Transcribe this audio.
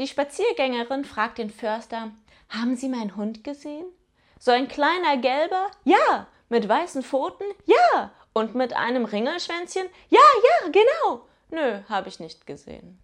Die Spaziergängerin fragt den Förster, haben Sie meinen Hund gesehen? So ein kleiner gelber? Ja. Mit weißen Pfoten? Ja. Und mit einem Ringelschwänzchen? Ja, ja, genau. Nö, habe ich nicht gesehen.